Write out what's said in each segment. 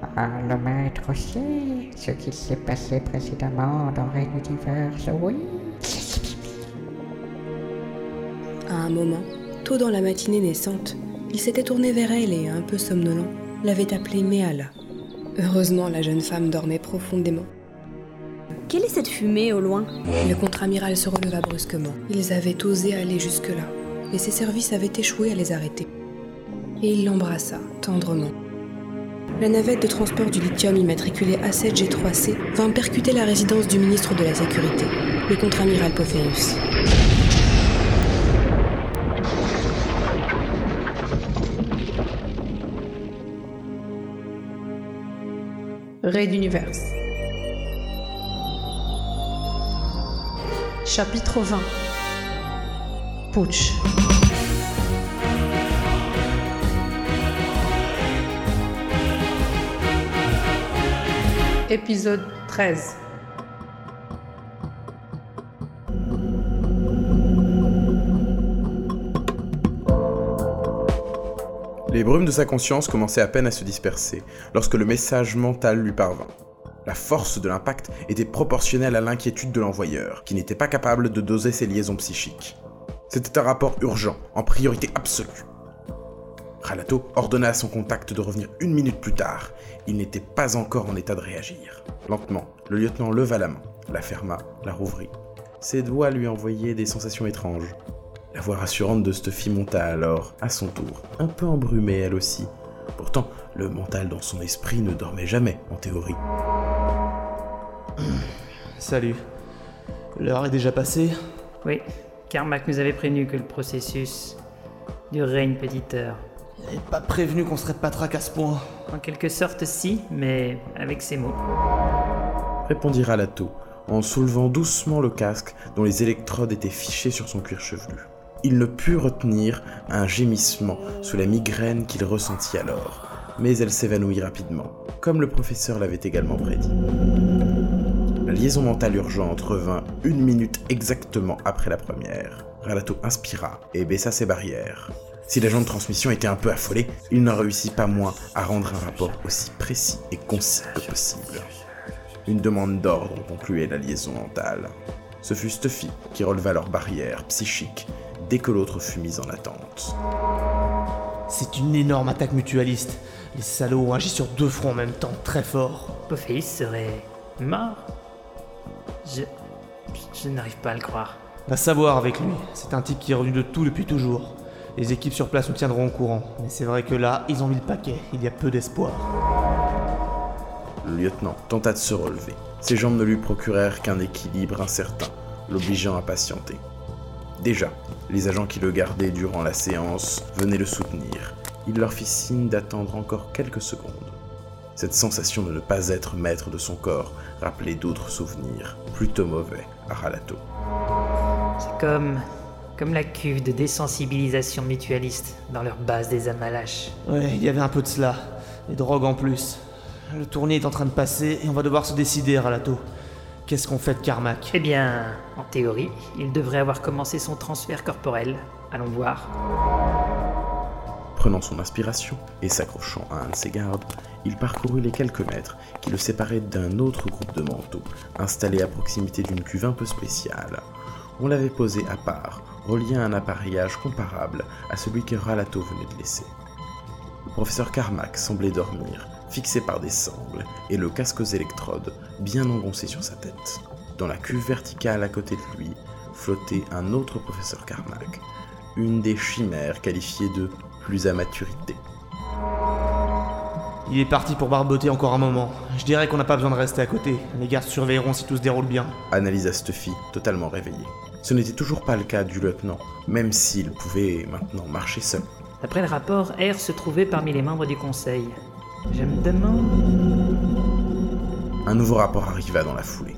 Ah, le maître sait ce qui s'est passé précédemment dans Reign Universe, oui. À un moment, tôt dans la matinée naissante, il s'était tourné vers elle et, un peu somnolent, l'avait appelée Méala. Heureusement, la jeune femme dormait profondément. Quelle est cette fumée au loin? Le contre-amiral se releva brusquement. Ils avaient osé aller jusque-là, et ses services avaient échoué à les arrêter. Et il l'embrassa, tendrement. La navette de transport du lithium immatriculée A7G3C vint percuter la résidence du ministre de la Sécurité, le contre-amiral Pophéus. Raid d'univers. Chapitre 20 Putsch. Épisode 13 Les brumes de sa conscience commençaient à peine à se disperser lorsque le message mental lui parvint. La force de l'impact était proportionnelle à l'inquiétude de l'envoyeur, qui n'était pas capable de doser ses liaisons psychiques. C'était un rapport urgent, en priorité absolue. Ralato ordonna à son contact de revenir une minute plus tard. Il n'était pas encore en état de réagir. Lentement, le lieutenant leva la main, la ferma, la rouvrit. Ses doigts lui envoyaient des sensations étranges. La voix rassurante de Stuffy monta alors, à son tour, un peu embrumée elle aussi. Pourtant, le mental dans son esprit ne dormait jamais, en théorie. Salut. L'heure est déjà passée Oui, Carmack nous avait prévenu que le processus durerait une petite heure. Il n'avait pas prévenu qu'on serait patraque à ce point. En quelque sorte, si, mais avec ces mots. Répondit Ralato, en soulevant doucement le casque dont les électrodes étaient fichées sur son cuir chevelu. Il ne put retenir un gémissement sous la migraine qu'il ressentit alors, mais elle s'évanouit rapidement, comme le professeur l'avait également prédit. La liaison mentale urgente revint une minute exactement après la première. Ralato inspira et baissa ses barrières. Si l'agent de transmission était un peu affolé, il n'en réussit pas moins à rendre un rapport aussi précis et concis que possible. Une demande d'ordre concluait la liaison mentale. Ce fut Stuffy qui releva leur barrière psychique dès que l'autre fut mise en attente. C'est une énorme attaque mutualiste. Les salauds ont agi sur deux fronts en même temps, très fort. Pophéus serait mort? Je. Je n'arrive pas à le croire. Va savoir avec lui. C'est un type qui est revenu de tout depuis toujours. Les équipes sur place nous tiendront au courant. Mais c'est vrai que là, ils ont mis le paquet. Il y a peu d'espoir. Le lieutenant tenta de se relever. Ses jambes ne lui procurèrent qu'un équilibre incertain, l'obligeant à patienter. Déjà, les agents qui le gardaient durant la séance venaient le soutenir. Il leur fit signe d'attendre encore quelques secondes. Cette sensation de ne pas être maître de son corps rappelait d'autres souvenirs, plutôt mauvais, à Ralato. C'est comme. Comme la cuve de désensibilisation mutualiste dans leur base des Amalaches. Ouais, il y avait un peu de cela. Les drogues en plus. Le tournée est en train de passer et on va devoir se décider, Ralato. Qu'est-ce qu'on fait de Carmack? Eh bien, en théorie, il devrait avoir commencé son transfert corporel. Allons voir. Prenant son inspiration et s'accrochant à un de ses gardes, il parcourut les quelques mètres qui le séparaient d'un autre groupe de manteaux, installé à proximité d'une cuve un peu spéciale. On l'avait posé à part, relié à un appareillage comparable à celui que Ralato venait de laisser. Le professeur Carmack semblait dormir, fixé par des sangles, et le casque aux électrodes bien engoncé sur sa tête. Dans la cuve verticale à côté de lui flottait un autre professeur Carmack, une des chimères qualifiées de plus à maturité. Il est parti pour barboter encore un moment. Je dirais qu'on n'a pas besoin de rester à côté. Les gardes surveilleront si tout se déroule bien. Analysa Stuffy, totalement réveillé. Ce n'était toujours pas le cas du lieutenant, même s'il pouvait maintenant marcher seul. D'après le rapport, R se trouvait parmi les membres du conseil. Je me demande. Un nouveau rapport arriva dans la foulée.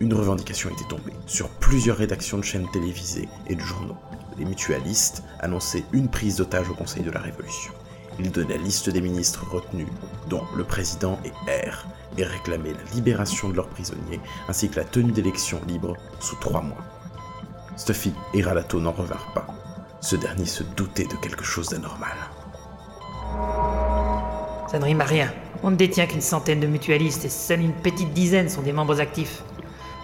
Une revendication était tombée sur plusieurs rédactions de chaînes télévisées et de journaux. Les mutualistes annonçaient une prise d'otage au Conseil de la Révolution. Ils donnaient la liste des ministres retenus, dont le président et R, et réclamaient la libération de leurs prisonniers ainsi que la tenue d'élections libres sous trois mois. Stuffy et Ralato n'en revinrent pas. Ce dernier se doutait de quelque chose d'anormal. Ça ne rime à rien. On ne détient qu'une centaine de mutualistes et seule une petite dizaine sont des membres actifs.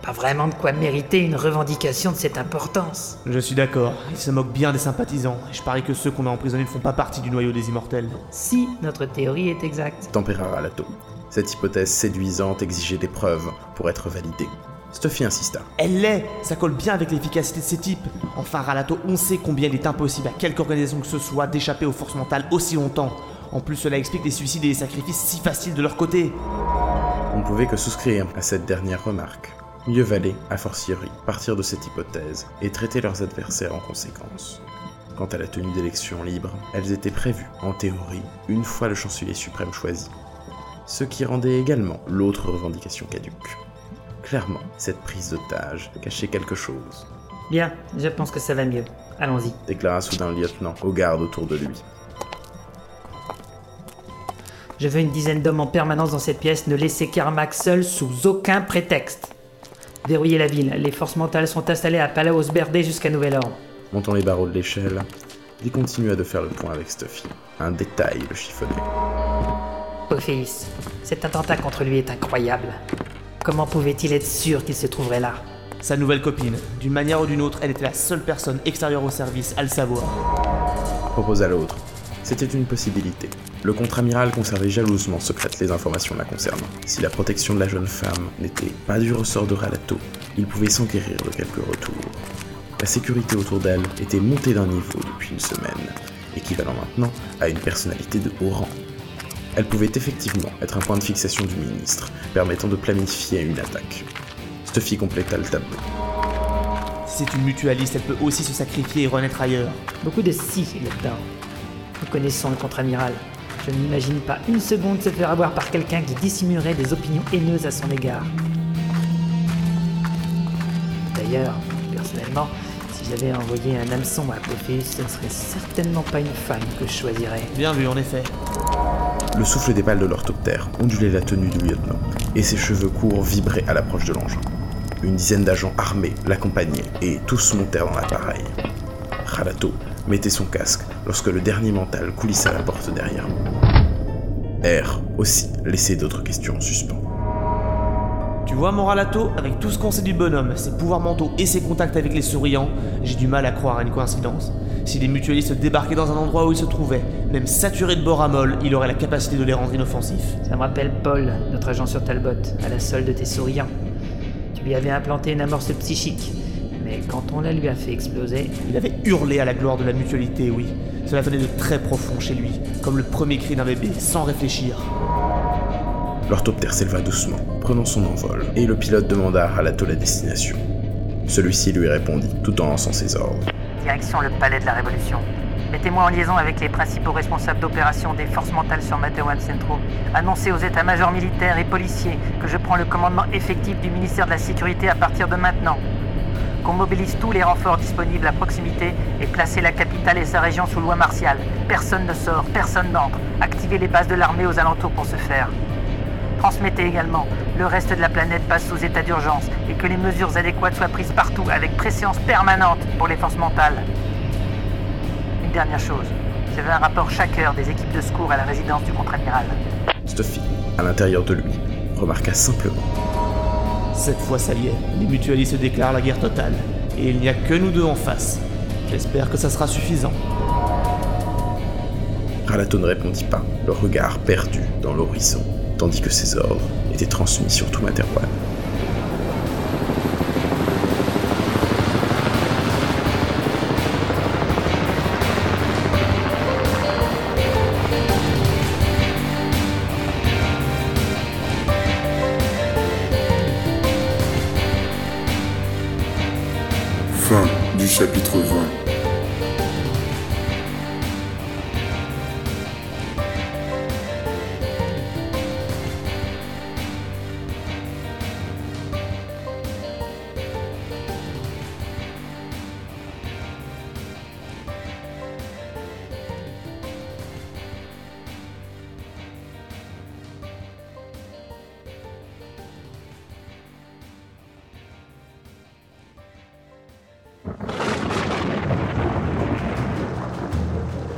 Pas vraiment de quoi mériter une revendication de cette importance. Je suis d'accord, il se moque bien des sympathisants, et je parie que ceux qu'on a emprisonnés ne font pas partie du noyau des immortels. Si notre théorie est exacte. Tempéra Ralato. Cette hypothèse séduisante exigeait des preuves pour être validée. Stuffy insista. Elle l'est Ça colle bien avec l'efficacité de ces types Enfin, Ralato, on sait combien il est impossible à quelque organisation que ce soit d'échapper aux forces mentales aussi longtemps. En plus, cela explique les suicides et les sacrifices si faciles de leur côté. On ne pouvait que souscrire à cette dernière remarque. Mieux valait, a fortiori, partir de cette hypothèse et traiter leurs adversaires en conséquence. Quant à la tenue d'élections libres, elles étaient prévues, en théorie, une fois le chancelier suprême choisi. Ce qui rendait également l'autre revendication caduque. Clairement, cette prise d'otage cachait quelque chose, Bien, je pense que ça va mieux. Allons-y. déclara soudain le lieutenant aux gardes autour de lui. Je veux une dizaine d'hommes en permanence dans cette pièce, ne laissez Carmack seul sous aucun prétexte. Verrouillez la ville, les forces mentales sont installées à Palaos Berdé jusqu'à nouvel ordre. Montant les barreaux de l'échelle, il continua de faire le point avec Stuffy. Un détail le chiffonnait. Ophéis, cet attentat contre lui est incroyable. Comment pouvait-il être sûr qu'il se trouverait là? Sa nouvelle copine, d'une manière ou d'une autre, elle était la seule personne extérieure au service à le savoir. Proposa l'autre. C'était une possibilité. Le contre-amiral conservait jalousement secrètes les informations la concernant. Si la protection de la jeune femme n'était pas du ressort de Ralato, il pouvait s'enquérir de quelques retours. La sécurité autour d'elle était montée d'un niveau depuis une semaine, équivalent maintenant à une personnalité de haut rang. Elle pouvait effectivement être un point de fixation du ministre, permettant de planifier une attaque. Stuffy compléta le tableau. Si c'est une mutualiste, elle peut aussi se sacrifier et renaître ailleurs. Beaucoup de si là-dedans. Nous connaissons le contre-amiral. Je n'imagine pas une seconde se faire avoir par quelqu'un qui dissimulerait des opinions haineuses à son égard. D'ailleurs, personnellement, si j'avais envoyé un hameçon à Apophis, ce ne serait certainement pas une femme que je choisirais. Bien vu, en effet. Le souffle des pales de l'orthoptère ondulait la tenue du lieutenant, et ses cheveux courts vibraient à l'approche de l'engin. Une dizaine d'agents armés l'accompagnaient, et tous montèrent dans l'appareil. Ralato mettait son casque lorsque le dernier mental coulissa la porte derrière. R aussi laissait d'autres questions en suspens. Tu vois, mon Ralato, avec tout ce qu'on sait du bonhomme, ses pouvoirs mentaux et ses contacts avec les souriants, j'ai du mal à croire à une coïncidence. Si les mutualistes débarquaient dans un endroit où ils se trouvaient, même saturés de boramol, il aurait la capacité de les rendre inoffensifs. Ça me rappelle Paul, notre agent sur Talbot, à la solde de tes souriants. Tu lui avais implanté une amorce psychique, mais quand on la lui a fait exploser, Il avait hurlé à la gloire de la mutualité, oui. Cela venait de très profond chez lui, comme le premier cri d'un bébé, sans réfléchir. L'orthoptère s'éleva doucement, prenant son envol, et le pilote demanda à Ralato la destination. Celui-ci lui répondit, tout en lançant ses ordres. Direction le palais de la Révolution. Mettez-moi en liaison avec les principaux responsables d'opération des forces mentales sur Matewan Centro. Annoncez aux états-majors militaires et policiers que je prends le commandement effectif du ministère de la Sécurité à partir de maintenant. Qu'on mobilise tous les renforts disponibles à proximité et placez la capitale et sa région sous loi martiale. Personne ne sort, personne n'entre. Activez les bases de l'armée aux alentours pour ce faire. Transmettez également, le reste de la planète passe sous état d'urgence et que les mesures adéquates soient prises partout avec préséance permanente pour les forces mentales. Une dernière chose, je veux un rapport chaque heure des équipes de secours à la résidence du contre-amiral. Stuffy, à l'intérieur de lui, remarqua simplement. Cette fois, ça y est, les mutualistes déclarent la guerre totale. Et il n'y a que nous deux en face. J'espère que ça sera suffisant. Ralato ne répondit pas, le regard perdu dans l'horizon, tandis que ses ordres étaient transmis sur tout Materwan. Du chapitre 20.